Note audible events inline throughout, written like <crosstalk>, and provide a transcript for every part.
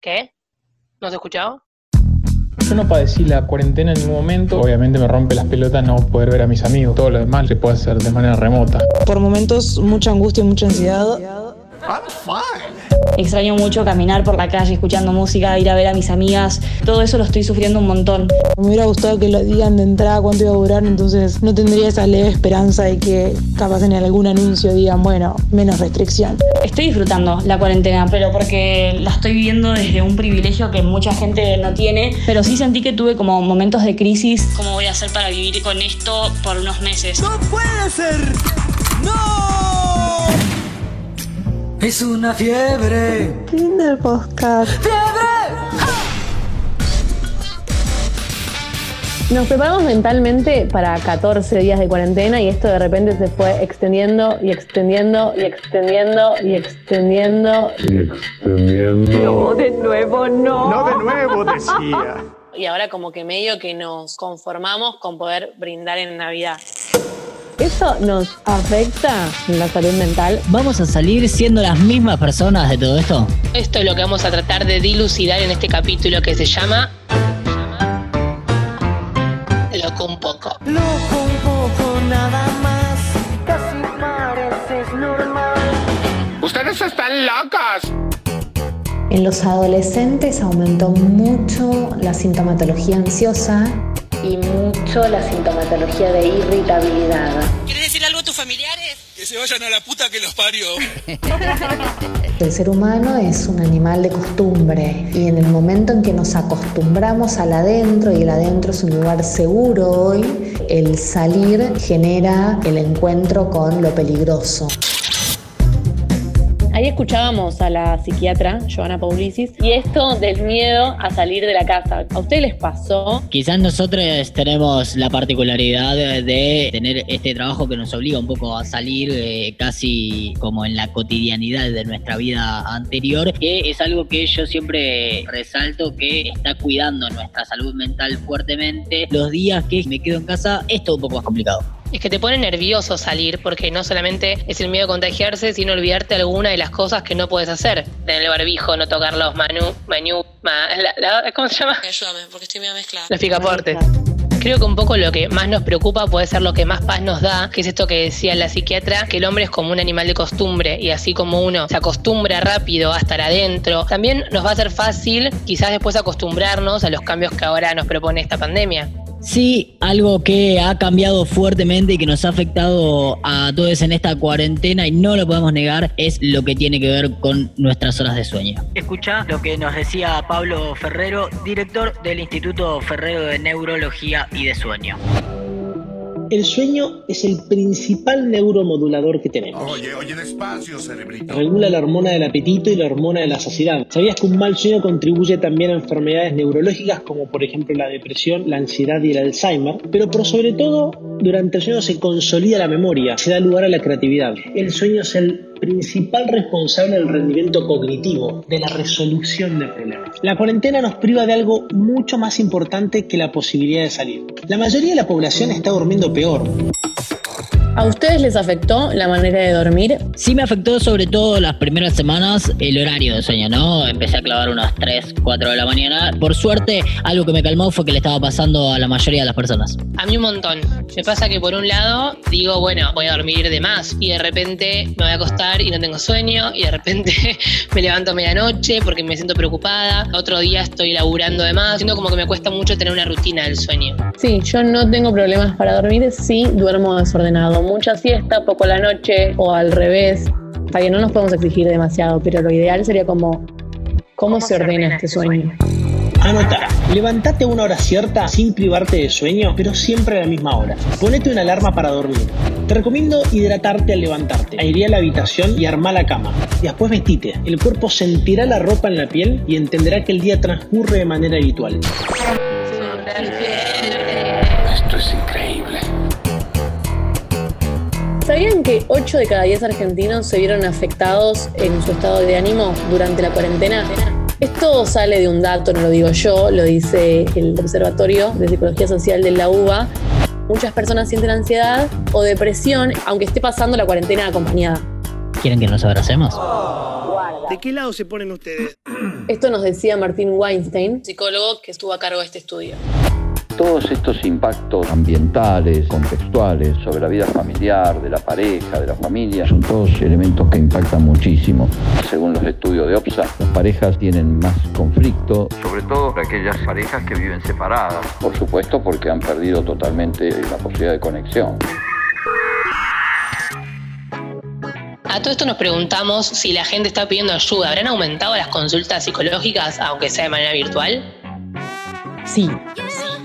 ¿Qué? ¿No te escuchado? Yo no padecí la cuarentena en ningún momento. Obviamente me rompe las pelotas no poder ver a mis amigos. Todo lo demás se puede hacer de manera remota. Por momentos mucha angustia y mucha ansiedad. Extraño mucho caminar por la calle escuchando música, ir a ver a mis amigas. Todo eso lo estoy sufriendo un montón. Me hubiera gustado que lo digan de entrada cuánto iba a durar, entonces no tendría esa leve esperanza de que capaz en algún anuncio digan, bueno, menos restricción. Estoy disfrutando la cuarentena, pero porque la estoy viviendo desde un privilegio que mucha gente no tiene. Pero sí sentí que tuve como momentos de crisis. ¿Cómo voy a hacer para vivir con esto por unos meses? ¡No puede ser! Es una fiebre. Fin del podcast. ¡Fiebre! Nos preparamos mentalmente para 14 días de cuarentena y esto de repente se fue extendiendo y extendiendo y extendiendo y extendiendo. Y extendiendo. No, de nuevo no. No de nuevo, decía. Y ahora como que medio que nos conformamos con poder brindar en Navidad. ¿Eso nos afecta en la salud mental? ¿Vamos a salir siendo las mismas personas de todo esto? Esto es lo que vamos a tratar de dilucidar en este capítulo que se llama Loco un poco. Loco un poco nada más. Casi pareces normal. Ustedes están locos. En los adolescentes aumentó mucho la sintomatología ansiosa mucho la sintomatología de irritabilidad. ¿Quieres decir algo a tus familiares? Que se vayan a la puta que los parió. <laughs> El ser humano es un animal de costumbre y en el momento en que nos acostumbramos al adentro y el adentro es un lugar seguro hoy, el salir genera el encuentro con lo peligroso. Ahí escuchábamos a la psiquiatra Joana Paulicis y esto del miedo a salir de la casa. ¿A ustedes les pasó? Quizás nosotros tenemos la particularidad de tener este trabajo que nos obliga un poco a salir eh, casi como en la cotidianidad de nuestra vida anterior, que es algo que yo siempre resalto que está cuidando nuestra salud mental fuertemente. Los días que me quedo en casa es todo un poco más complicado. Es que te pone nervioso salir porque no solamente es el miedo a contagiarse, sino olvidarte alguna de las cosas que no puedes hacer. Tener el barbijo, no tocar los manu, manu, ma- la- la- ¿cómo se llama? Ayúdame, porque estoy medio mezclada. Los picaportes. Creo que un poco lo que más nos preocupa puede ser lo que más paz nos da, que es esto que decía la psiquiatra, que el hombre es como un animal de costumbre y así como uno se acostumbra rápido a estar adentro, también nos va a ser fácil quizás después acostumbrarnos a los cambios que ahora nos propone esta pandemia. Sí, algo que ha cambiado fuertemente y que nos ha afectado a todos en esta cuarentena y no lo podemos negar es lo que tiene que ver con nuestras horas de sueño. Escucha lo que nos decía Pablo Ferrero, director del Instituto Ferrero de Neurología y de Sueño. El sueño es el principal neuromodulador que tenemos. Oye, oye, despacio, cerebrito. Regula la hormona del apetito y la hormona de la saciedad. ¿Sabías que un mal sueño contribuye también a enfermedades neurológicas como por ejemplo la depresión, la ansiedad y el Alzheimer? Pero por sobre todo, durante el sueño se consolida la memoria, se da lugar a la creatividad. El sueño es el principal responsable del rendimiento cognitivo, de la resolución de problemas. La cuarentena nos priva de algo mucho más importante que la posibilidad de salir. La mayoría de la población está durmiendo peor. ¿A ustedes les afectó la manera de dormir? Sí me afectó sobre todo las primeras semanas el horario de sueño, ¿no? Empecé a clavar unas 3, 4 de la mañana. Por suerte, algo que me calmó fue que le estaba pasando a la mayoría de las personas. A mí un montón. Me pasa que por un lado digo, bueno, voy a dormir de más y de repente me voy a acostar y no tengo sueño y de repente <laughs> me levanto a medianoche porque me siento preocupada. Otro día estoy laburando de más. Siento como que me cuesta mucho tener una rutina del sueño. Sí, yo no tengo problemas para dormir, sí duermo desordenado. Mucha siesta, poco a la noche o al revés. Está bien, no nos podemos exigir demasiado, pero lo ideal sería como cómo, se ordena este sueño. Anota, levantate a una hora cierta sin privarte de sueño, pero siempre a la misma hora. Ponete una alarma para dormir. Te recomiendo hidratarte al levantarte, airea la habitación y armá la cama. Y después vestite. El cuerpo sentirá la ropa en la piel y entenderá que el día transcurre de manera habitual. ¿Sabían que 8 de cada 10 argentinos se vieron afectados en su estado de ánimo durante la cuarentena? Esto sale de un dato, no lo digo yo, lo dice el Observatorio de Psicología Social de la UBA. Muchas personas sienten ansiedad o depresión, aunque esté pasando la cuarentena acompañada. ¿Quieren que nos abracemos? ¿De qué lado se ponen ustedes? Esto nos decía Martín Weinstein, psicólogo que estuvo a cargo de este estudio. Todos estos impactos ambientales, contextuales, sobre la vida familiar, de la pareja, de la familia, son todos elementos que impactan muchísimo. Según los estudios de OPSA, las parejas tienen más conflicto, sobre todo aquellas parejas que viven separadas. Por supuesto porque han perdido totalmente la posibilidad de conexión. A todo esto nos preguntamos si la gente está pidiendo ayuda. ¿Habrán aumentado las consultas psicológicas, aunque sea de manera virtual? Sí,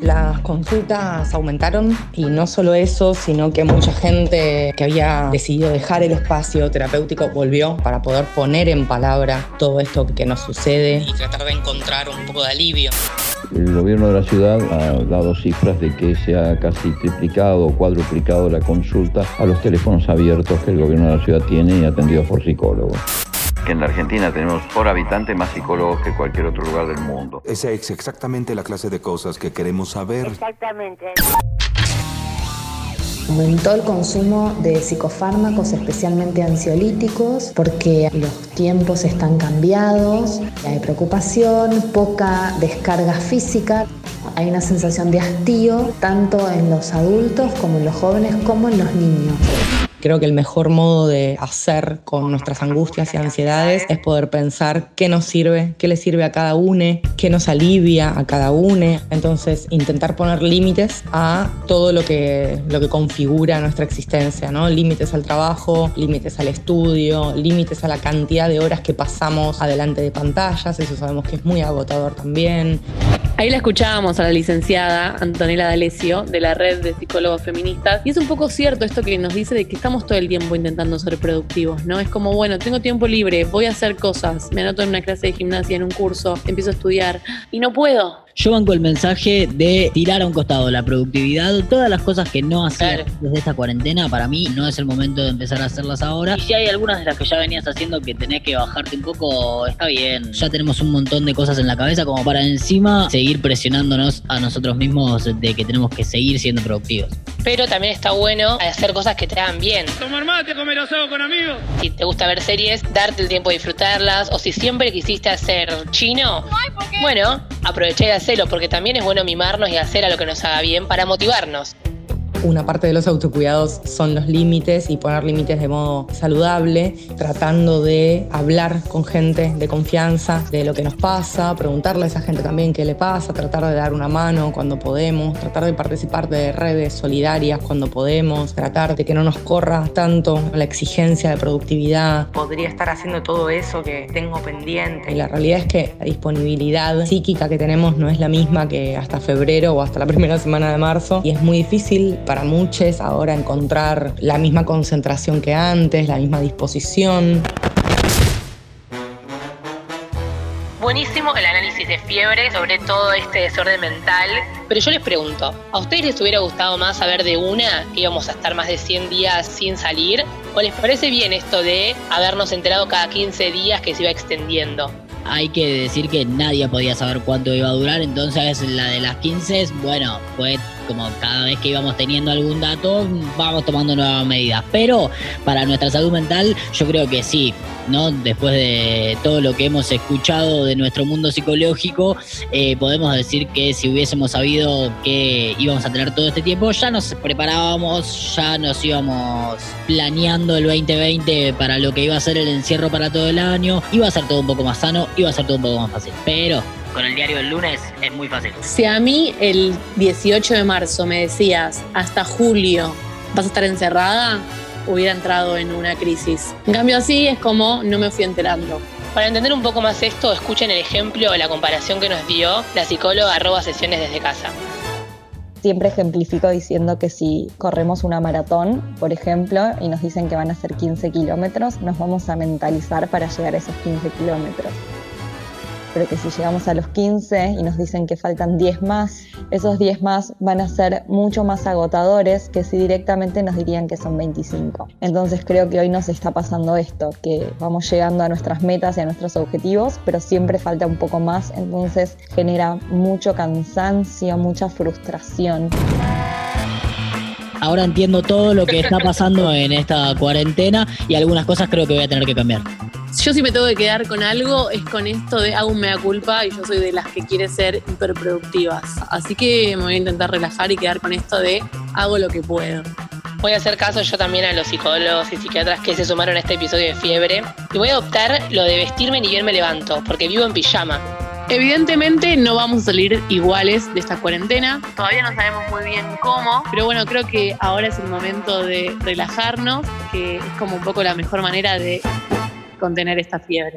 las consultas aumentaron y no solo eso, sino que mucha gente que había decidido dejar el espacio terapéutico volvió para poder poner en palabra todo esto que nos sucede y tratar de encontrar un poco de alivio. El gobierno de la ciudad ha dado cifras de que se ha casi triplicado o cuadruplicado la consulta a los teléfonos abiertos que el gobierno de la ciudad tiene y atendidos por psicólogos que en la Argentina tenemos por habitante más psicólogos que cualquier otro lugar del mundo. Esa es exactamente la clase de cosas que queremos saber. Exactamente. Aumentó el consumo de psicofármacos, especialmente ansiolíticos, porque los tiempos están cambiados, hay preocupación, poca descarga física, hay una sensación de hastío tanto en los adultos como en los jóvenes como en los niños. Creo que el mejor modo de hacer con nuestras angustias y ansiedades es poder pensar qué nos sirve, qué le sirve a cada uno, qué nos alivia a cada uno. Entonces, intentar poner límites a todo lo que, lo que configura nuestra existencia, ¿no? Límites al trabajo, límites al estudio, límites a la cantidad de horas que pasamos adelante de pantallas, eso sabemos que es muy agotador también. Ahí la escuchábamos a la licenciada Antonella D'Alessio de la red de psicólogos feministas y es un poco cierto esto que nos dice de que estamos todo el tiempo intentando ser productivos, ¿no? Es como, bueno, tengo tiempo libre, voy a hacer cosas, me anoto en una clase de gimnasia, en un curso, empiezo a estudiar y no puedo. Yo banco el mensaje de tirar a un costado la productividad, todas las cosas que no hacer desde esta cuarentena, para mí no es el momento de empezar a hacerlas ahora. Y si hay algunas de las que ya venías haciendo que tenés que bajarte un poco, está bien. Ya tenemos un montón de cosas en la cabeza como para encima seguir presionándonos a nosotros mismos de que tenemos que seguir siendo productivos. Pero también está bueno hacer cosas que te hagan bien. Tomar mate, comer asado con amigos. Si te gusta ver series, darte el tiempo de disfrutarlas. O si siempre quisiste hacer chino, bueno, aproveché de hacerlo porque también es bueno mimarnos y hacer a lo que nos haga bien para motivarnos. Una parte de los autocuidados son los límites y poner límites de modo saludable, tratando de hablar con gente de confianza de lo que nos pasa, preguntarle a esa gente también qué le pasa, tratar de dar una mano cuando podemos, tratar de participar de redes solidarias cuando podemos, tratar de que no nos corra tanto la exigencia de productividad. Podría estar haciendo todo eso que tengo pendiente. Y la realidad es que la disponibilidad psíquica que tenemos no es la misma que hasta febrero o hasta la <laughs> primera semana de marzo y es muy difícil para muchos ahora encontrar la misma concentración que antes, la misma disposición. Buenísimo el análisis de fiebre sobre todo este desorden mental. Pero yo les pregunto, ¿a ustedes les hubiera gustado más saber de una que íbamos a estar más de 100 días sin salir? ¿O les parece bien esto de habernos enterado cada 15 días que se iba extendiendo? hay que decir que nadie podía saber cuánto iba a durar, entonces la de las 15, bueno, fue como cada vez que íbamos teniendo algún dato, vamos tomando nuevas medidas. Pero para nuestra salud mental, yo creo que sí, ¿no? Después de todo lo que hemos escuchado de nuestro mundo psicológico, eh, podemos decir que si hubiésemos sabido que íbamos a tener todo este tiempo, ya nos preparábamos, ya nos íbamos planeando el 2020 para lo que iba a ser el encierro para todo el año, iba a ser todo un poco más sano, iba a ser todo un poco más fácil. Pero con el diario del lunes es muy fácil. Si a mí el 18 de marzo me decías hasta julio vas a estar encerrada, hubiera entrado en una crisis. En cambio así es como no me fui enterando. Para entender un poco más esto, escuchen el ejemplo o la comparación que nos dio la psicóloga arroba sesiones desde casa. Siempre ejemplifico diciendo que si corremos una maratón, por ejemplo, y nos dicen que van a ser 15 kilómetros, nos vamos a mentalizar para llegar a esos 15 kilómetros pero que si llegamos a los 15 y nos dicen que faltan 10 más, esos 10 más van a ser mucho más agotadores que si directamente nos dirían que son 25. Entonces creo que hoy nos está pasando esto, que vamos llegando a nuestras metas y a nuestros objetivos, pero siempre falta un poco más, entonces genera mucho cansancio, mucha frustración. Ahora entiendo todo lo que está pasando en esta cuarentena y algunas cosas creo que voy a tener que cambiar. Yo si me tengo que quedar con algo es con esto de hago un mea culpa y yo soy de las que quiere ser hiperproductivas. Así que me voy a intentar relajar y quedar con esto de hago lo que puedo. Voy a hacer caso yo también a los psicólogos y psiquiatras que se sumaron a este episodio de fiebre. Y voy a adoptar lo de vestirme ni bien me levanto, porque vivo en pijama. Evidentemente no vamos a salir iguales de esta cuarentena. Todavía no sabemos muy bien cómo, pero bueno, creo que ahora es el momento de relajarnos, que es como un poco la mejor manera de contener esta fiebre.